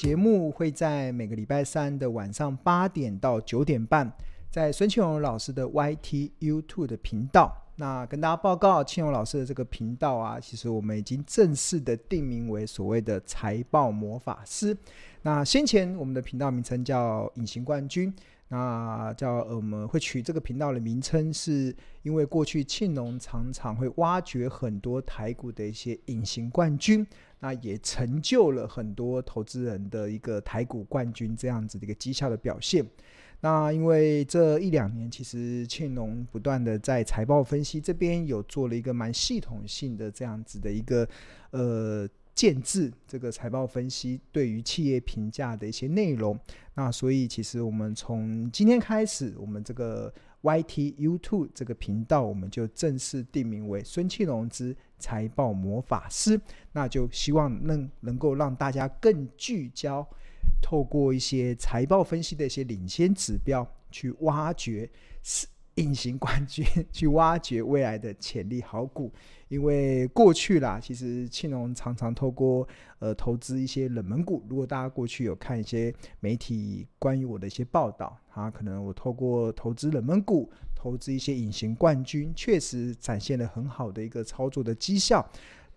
节目会在每个礼拜三的晚上八点到九点半，在孙庆荣老师的 Y T U Two 的频道。那跟大家报告，庆荣老师的这个频道啊，其实我们已经正式的定名为所谓的财报魔法师。那先前我们的频道名称叫隐形冠军。那叫我们会取这个频道的名称，是因为过去庆农常常会挖掘很多台股的一些隐形冠军，那也成就了很多投资人的一个台股冠军这样子的一个绩效的表现。那因为这一两年，其实庆农不断的在财报分析这边有做了一个蛮系统性的这样子的一个呃。建制这个财报分析对于企业评价的一些内容，那所以其实我们从今天开始，我们这个 Y T U Two 这个频道，我们就正式定名为孙庆龙之财报魔法师，那就希望能能够让大家更聚焦，透过一些财报分析的一些领先指标，去挖掘隐形冠军，去挖掘未来的潜力好股。因为过去啦，其实庆隆常常透过呃投资一些冷门股。如果大家过去有看一些媒体关于我的一些报道，啊，可能我透过投资冷门股，投资一些隐形冠军，确实展现了很好的一个操作的绩效。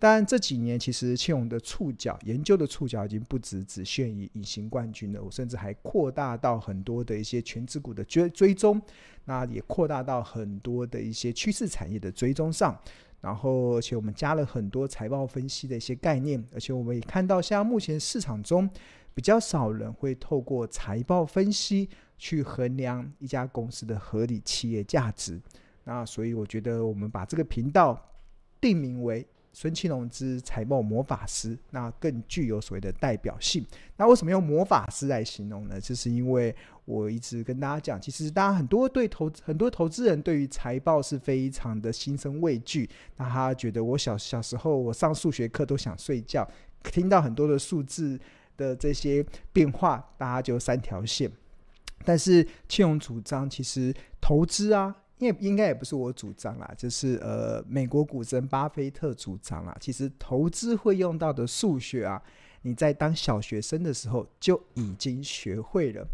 但这几年，其实庆农的触角研究的触角已经不只只限于隐形冠军了，我甚至还扩大到很多的一些全职股的追追踪，那也扩大到很多的一些趋势产业的追踪上。然后，而且我们加了很多财报分析的一些概念，而且我们也看到，像目前市场中比较少人会透过财报分析去衡量一家公司的合理企业价值。那所以，我觉得我们把这个频道定名为。孙庆龙之财报魔法师，那更具有所谓的代表性。那为什么用魔法师来形容呢？就是因为我一直跟大家讲，其实大家很多对投很多投资人对于财报是非常的心生畏惧。那他觉得我小小时候我上数学课都想睡觉，听到很多的数字的这些变化，大家就三条线。但是庆龙主张，其实投资啊。应该也不是我主张啦，就是呃，美国股神巴菲特主张啦。其实投资会用到的数学啊，你在当小学生的时候就已经学会了。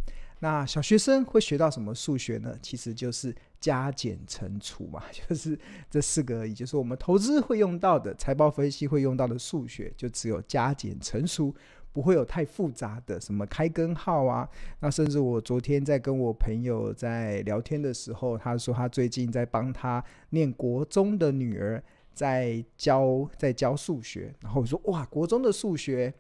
那小学生会学到什么数学呢？其实就是加减乘除嘛，就是这四个而已。就是我们投资会用到的，财报分析会用到的数学，就只有加减乘除。不会有太复杂的什么开根号啊，那甚至我昨天在跟我朋友在聊天的时候，他说他最近在帮他念国中的女儿在教在教数学，然后我说哇，国中的数学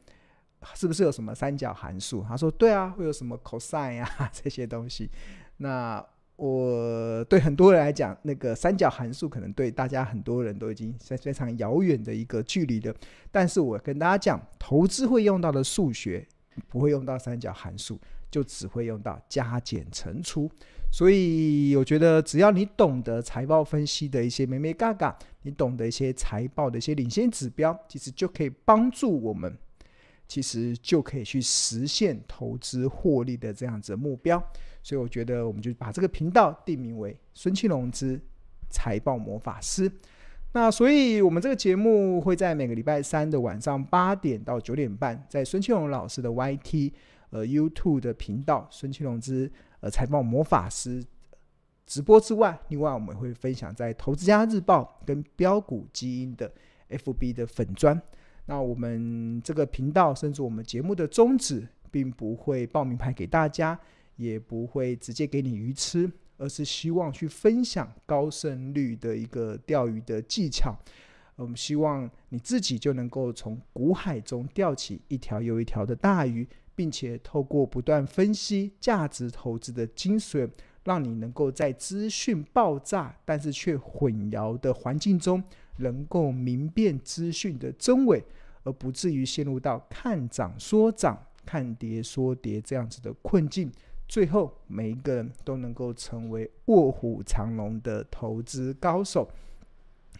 是不是有什么三角函数？他说对啊，会有什么 cosine 啊这些东西，那。我对很多人来讲，那个三角函数可能对大家很多人都已经是非常遥远的一个距离的。但是我跟大家讲，投资会用到的数学不会用到三角函数，就只会用到加减乘除。所以我觉得，只要你懂得财报分析的一些眉眉嘎嘎，你懂得一些财报的一些领先指标，其实就可以帮助我们，其实就可以去实现投资获利的这样子的目标。所以我觉得，我们就把这个频道定名为孙庆龙之财报魔法师。那所以，我们这个节目会在每个礼拜三的晚上八点到九点半，在孙庆龙老师的 YT 呃 YouTube 的频道“孙庆龙之呃财报魔法师”直播之外，另外我们会分享在《投资家日报》跟标股基因的 FB 的粉砖。那我们这个频道，甚至我们节目的宗旨，并不会报名牌给大家。也不会直接给你鱼吃，而是希望去分享高胜率的一个钓鱼的技巧。我们希望你自己就能够从股海中钓起一条又一条的大鱼，并且透过不断分析价值投资的精髓，让你能够在资讯爆炸但是却混淆的环境中，能够明辨资讯的真伪，而不至于陷入到看涨说涨、看跌说跌这样子的困境。最后，每一个人都能够成为卧虎藏龙的投资高手。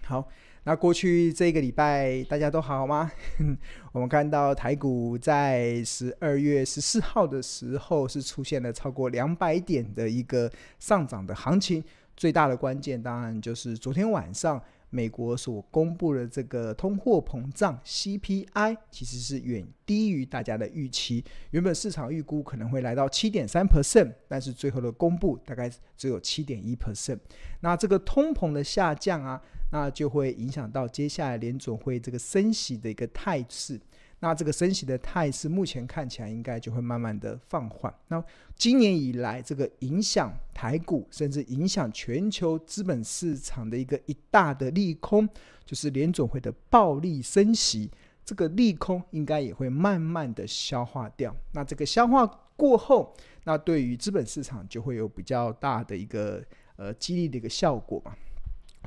好，那过去这个礼拜大家都好吗？我们看到台股在十二月十四号的时候是出现了超过两百点的一个上涨的行情。最大的关键当然就是昨天晚上美国所公布的这个通货膨胀 CPI 其实是远低于大家的预期。原本市场预估可能会来到七点三 percent，但是最后的公布大概只有七点一 percent。那这个通膨的下降啊，那就会影响到接下来联总会这个升息的一个态势。那这个升息的态势，目前看起来应该就会慢慢的放缓。那今年以来，这个影响台股，甚至影响全球资本市场的一个一大的利空，就是联总会的暴力升息。这个利空应该也会慢慢的消化掉。那这个消化过后，那对于资本市场就会有比较大的一个呃激励的一个效果嘛。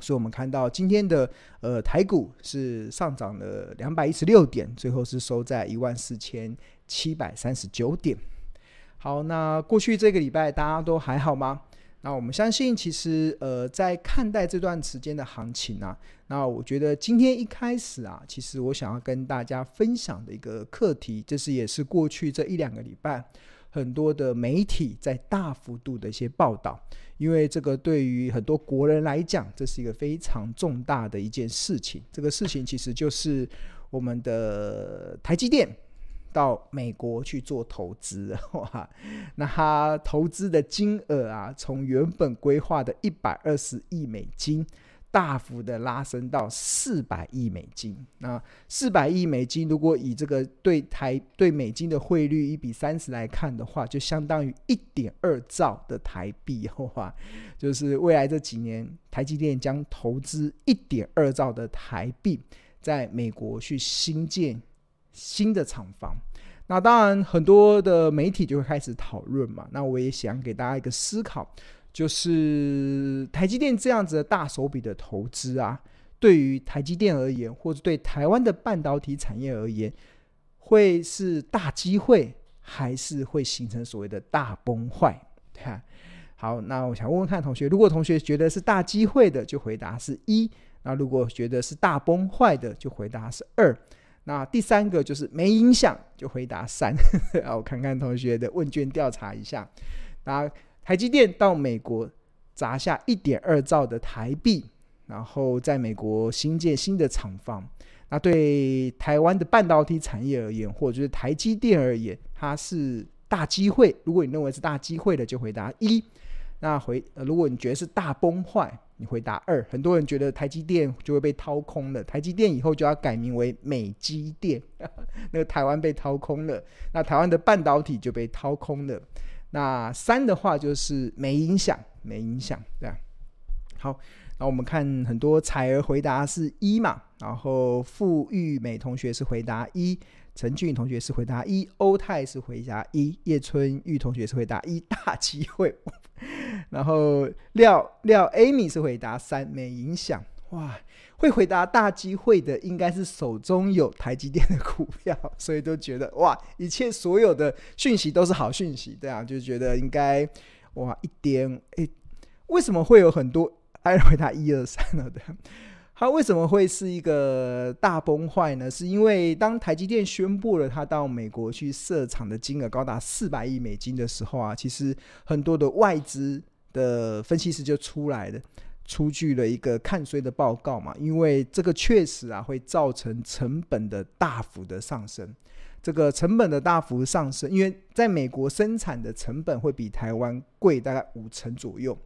所以我们看到今天的呃台股是上涨了两百一十六点，最后是收在一万四千七百三十九点。好，那过去这个礼拜大家都还好吗？那我们相信，其实呃在看待这段时间的行情啊，那我觉得今天一开始啊，其实我想要跟大家分享的一个课题，这是也是过去这一两个礼拜很多的媒体在大幅度的一些报道。因为这个对于很多国人来讲，这是一个非常重大的一件事情。这个事情其实就是我们的台积电到美国去做投资，哇，那他投资的金额啊，从原本规划的一百二十亿美金。大幅的拉升到四百亿美金。那四百亿美金，如果以这个对台对美金的汇率一比三十来看的话，就相当于一点二兆的台币。话，就是未来这几年，台积电将投资一点二兆的台币，在美国去新建新的厂房。那当然，很多的媒体就会开始讨论嘛。那我也想给大家一个思考。就是台积电这样子的大手笔的投资啊，对于台积电而言，或者对台湾的半导体产业而言，会是大机会，还是会形成所谓的大崩坏？看，好，那我想问问看同学，如果同学觉得是大机会的，就回答是一；那如果觉得是大崩坏的，就回答是二；那第三个就是没影响，就回答三。啊，我看看同学的问卷调查一下，那。台积电到美国砸下一点二兆的台币，然后在美国新建新的厂房。那对台湾的半导体产业而言，或者是台积电而言，它是大机会。如果你认为是大机会的，就回答一。那回，如果你觉得是大崩坏，你回答二。很多人觉得台积电就会被掏空了，台积电以后就要改名为美积电，那个台湾被掏空了，那台湾的半导体就被掏空了。那三的话就是没影响，没影响，对啊。好，那我们看很多彩儿回答是一嘛，然后傅玉美同学是回答一，陈俊同学是回答一，欧泰是回答一，叶春玉同学是回答一，大机会。然后廖廖 Amy 是回答三，没影响。哇，会回答大机会的应该是手中有台积电的股票，所以都觉得哇，一切所有的讯息都是好讯息，对啊，就觉得应该哇一点诶，为什么会有很多还回答一二三了的？它为什么会是一个大崩坏呢？是因为当台积电宣布了它到美国去设厂的金额高达四百亿美金的时候啊，其实很多的外资的分析师就出来了。出具了一个看衰的报告嘛，因为这个确实啊会造成成本的大幅的上升。这个成本的大幅上升，因为在美国生产的成本会比台湾贵大概五成左右，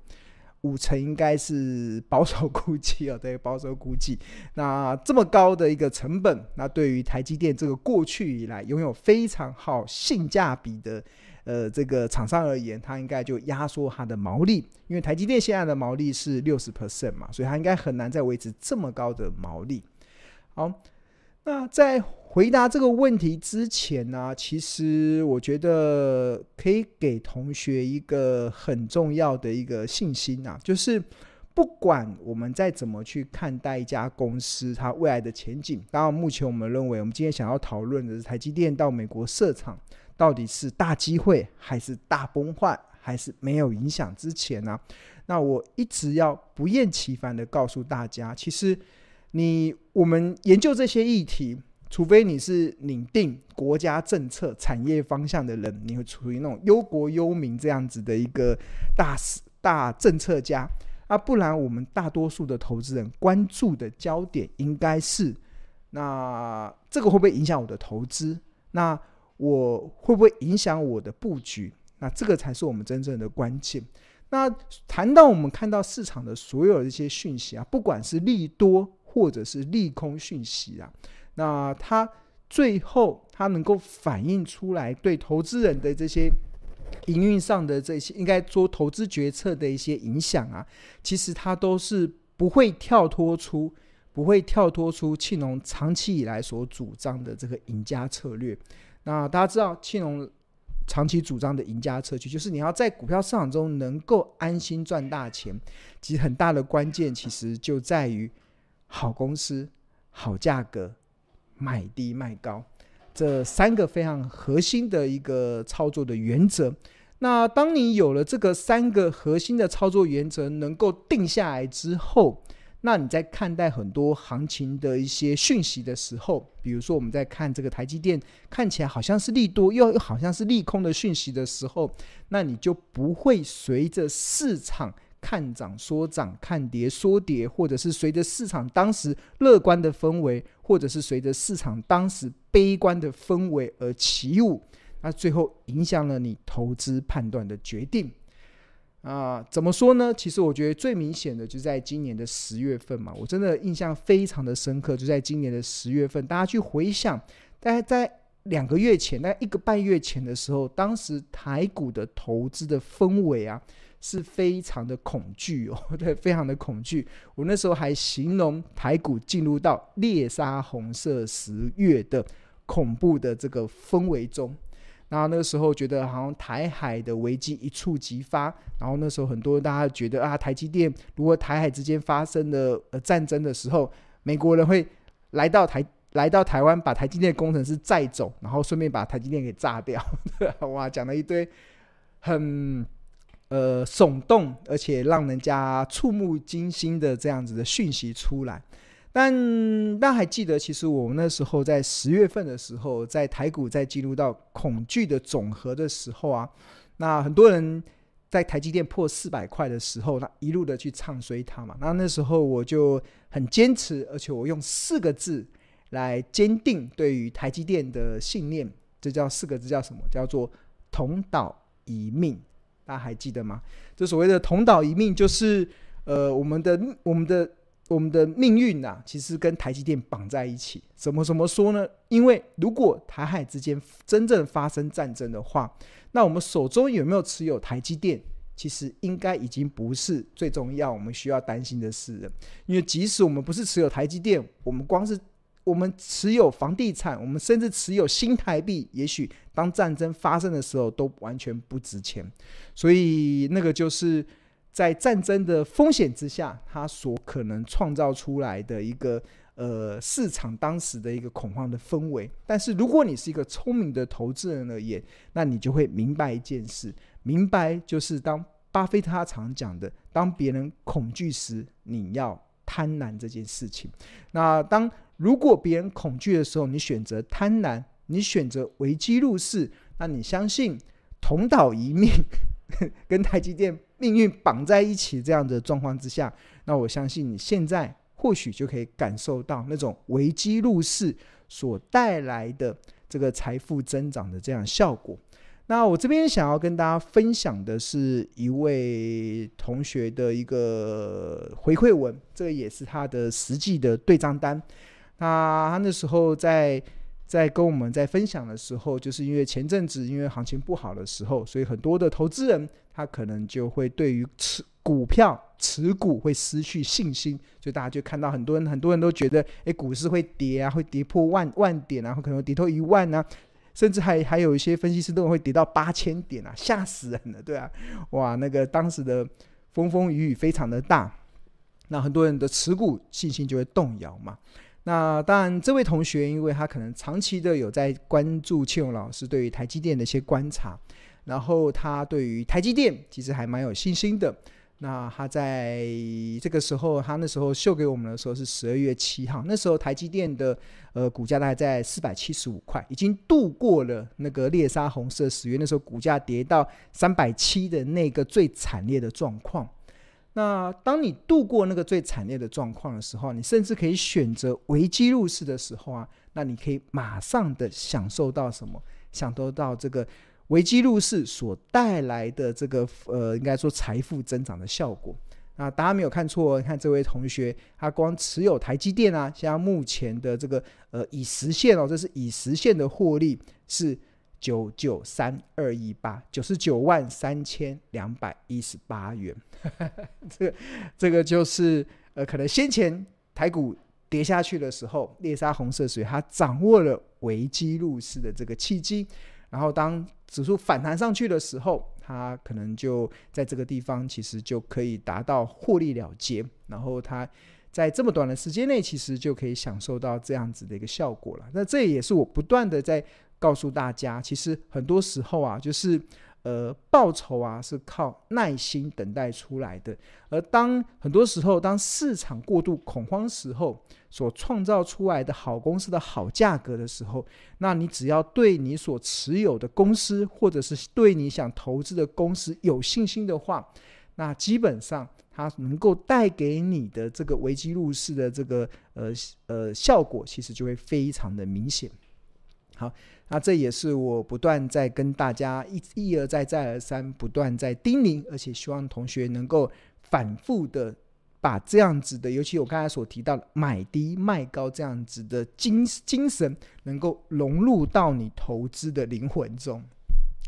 五成应该是保守估计哦，对，保守估计。那这么高的一个成本，那对于台积电这个过去以来拥有非常好性价比的。呃，这个厂商而言，它应该就压缩它的毛利，因为台积电现在的毛利是六十 percent 嘛，所以它应该很难再维持这么高的毛利。好，那在回答这个问题之前呢，其实我觉得可以给同学一个很重要的一个信心啊，就是不管我们再怎么去看待一家公司它未来的前景，当然目前我们认为，我们今天想要讨论的是台积电到美国设厂。到底是大机会还是大崩坏，还是没有影响之前呢、那我一直要不厌其烦的告诉大家，其实你我们研究这些议题，除非你是拟定国家政策、产业方向的人，你会处于那种忧国忧民这样子的一个大大政策家，啊，不然我们大多数的投资人关注的焦点应该是，那这个会不会影响我的投资？那我会不会影响我的布局？那这个才是我们真正的关键。那谈到我们看到市场的所有的一些讯息啊，不管是利多或者是利空讯息啊，那它最后它能够反映出来对投资人的这些营运上的这些应该做投资决策的一些影响啊，其实它都是不会跳脱出，不会跳脱出庆农长期以来所主张的这个赢家策略。那大家知道庆龙。长期主张的赢家策略，就是你要在股票市场中能够安心赚大钱。其实很大的关键，其实就在于好公司、好价格、买低卖高这三个非常核心的一个操作的原则。那当你有了这个三个核心的操作原则能够定下来之后，那你在看待很多行情的一些讯息的时候，比如说我们在看这个台积电看起来好像是利多，又又好像是利空的讯息的时候，那你就不会随着市场看涨说涨、看跌说跌，或者是随着市场当时乐观的氛围，或者是随着市场当时悲观的氛围而起舞，那最后影响了你投资判断的决定。啊，怎么说呢？其实我觉得最明显的就在今年的十月份嘛，我真的印象非常的深刻。就在今年的十月份，大家去回想，大概在两个月前，大概一个半月前的时候，当时台股的投资的氛围啊，是非常的恐惧哦，对，非常的恐惧。我那时候还形容台股进入到猎杀红色十月的恐怖的这个氛围中。然后那个时候觉得好像台海的危机一触即发，然后那时候很多大家觉得啊，台积电如果台海之间发生了呃战争的时候，美国人会来到台来到台湾，把台积电工程师载走，然后顺便把台积电给 炸掉。哇，讲了一堆很呃耸动而且让人家触目惊心的这样子的讯息出来。但大家还记得，其实我们那时候在十月份的时候，在台股在进入到恐惧的总和的时候啊，那很多人在台积电破四百块的时候，那一路的去唱衰它嘛。那那时候我就很坚持，而且我用四个字来坚定对于台积电的信念，这叫四个字叫什么？叫做同岛一命。大家还记得吗？这所谓的同岛一命，就是呃，我们的我们的。我们的命运呐、啊，其实跟台积电绑在一起。怎么怎么说呢？因为如果台海之间真正发生战争的话，那我们手中有没有持有台积电，其实应该已经不是最重要，我们需要担心的事了。因为即使我们不是持有台积电，我们光是我们持有房地产，我们甚至持有新台币，也许当战争发生的时候都完全不值钱。所以那个就是。在战争的风险之下，它所可能创造出来的一个呃市场当时的一个恐慌的氛围。但是如果你是一个聪明的投资人而言，那你就会明白一件事，明白就是当巴菲特他常讲的，当别人恐惧时，你要贪婪这件事情。那当如果别人恐惧的时候，你选择贪婪，你选择危机入市，那你相信同岛一命。跟台积电命运绑在一起这样的状况之下，那我相信你现在或许就可以感受到那种危机入市所带来的这个财富增长的这样效果。那我这边想要跟大家分享的是一位同学的一个回馈文，这个也是他的实际的对账单。那他那时候在。在跟我们在分享的时候，就是因为前阵子因为行情不好的时候，所以很多的投资人他可能就会对于持股票持股会失去信心，所以大家就看到很多人很多人都觉得，诶，股市会跌啊，会跌破万万点啊，然后可能跌破一万啊，甚至还还有一些分析师都会跌到八千点啊，吓死人了，对啊，哇，那个当时的风风雨雨非常的大，那很多人的持股信心就会动摇嘛。那当然，这位同学，因为他可能长期的有在关注庆荣老师对于台积电的一些观察，然后他对于台积电其实还蛮有信心的。那他在这个时候，他那时候秀给我们的时候是十二月七号，那时候台积电的呃股价大概在四百七十五块，已经度过了那个猎杀红色十月，那时候股价跌到三百七的那个最惨烈的状况。那当你度过那个最惨烈的状况的时候，你甚至可以选择危机入市的时候啊，那你可以马上的享受到什么？享受到这个维基入市所带来的这个呃，应该说财富增长的效果。那大家没有看错，看这位同学，他光持有台积电啊，现在目前的这个呃已实现哦，这是已实现的获利是。九九三二一八九十九万三千两百一十八元，这个这个就是呃，可能先前台股跌下去的时候，猎杀红色水，它掌握了维基入市的这个契机，然后当指数反弹上去的时候，它可能就在这个地方其实就可以达到获利了结，然后它在这么短的时间内，其实就可以享受到这样子的一个效果了。那这也是我不断的在。告诉大家，其实很多时候啊，就是呃，报酬啊是靠耐心等待出来的。而当很多时候，当市场过度恐慌时候，所创造出来的好公司的好价格的时候，那你只要对你所持有的公司，或者是对你想投资的公司有信心的话，那基本上它能够带给你的这个危机入市的这个呃呃效果，其实就会非常的明显。好。那这也是我不断在跟大家一一而再再而三不断在叮咛，而且希望同学能够反复的把这样子的，尤其我刚才所提到的买低卖高这样子的精精神，能够融入到你投资的灵魂中，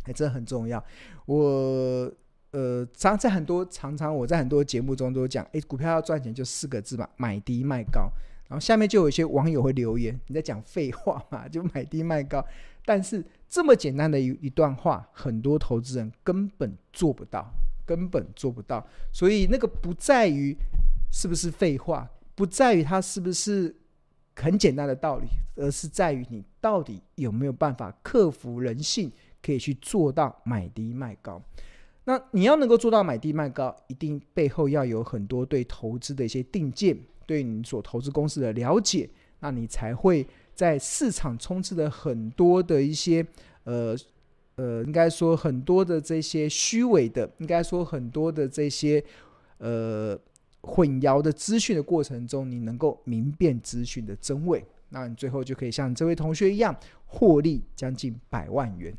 哎，这很重要。我呃常在很多常常我在很多节目中都讲，哎，股票要赚钱就四个字嘛，买低卖高。然后下面就有一些网友会留言，你在讲废话嘛？就买低卖高。但是这么简单的一一段话，很多投资人根本做不到，根本做不到。所以那个不在于是不是废话，不在于它是不是很简单的道理，而是在于你到底有没有办法克服人性，可以去做到买低卖高。那你要能够做到买低卖高，一定背后要有很多对投资的一些定见，对你所投资公司的了解，那你才会。在市场充斥的很多的一些，呃呃，应该说很多的这些虚伪的，应该说很多的这些呃混淆的资讯的过程中，你能够明辨资讯的真伪，那你最后就可以像这位同学一样获利将近百万元。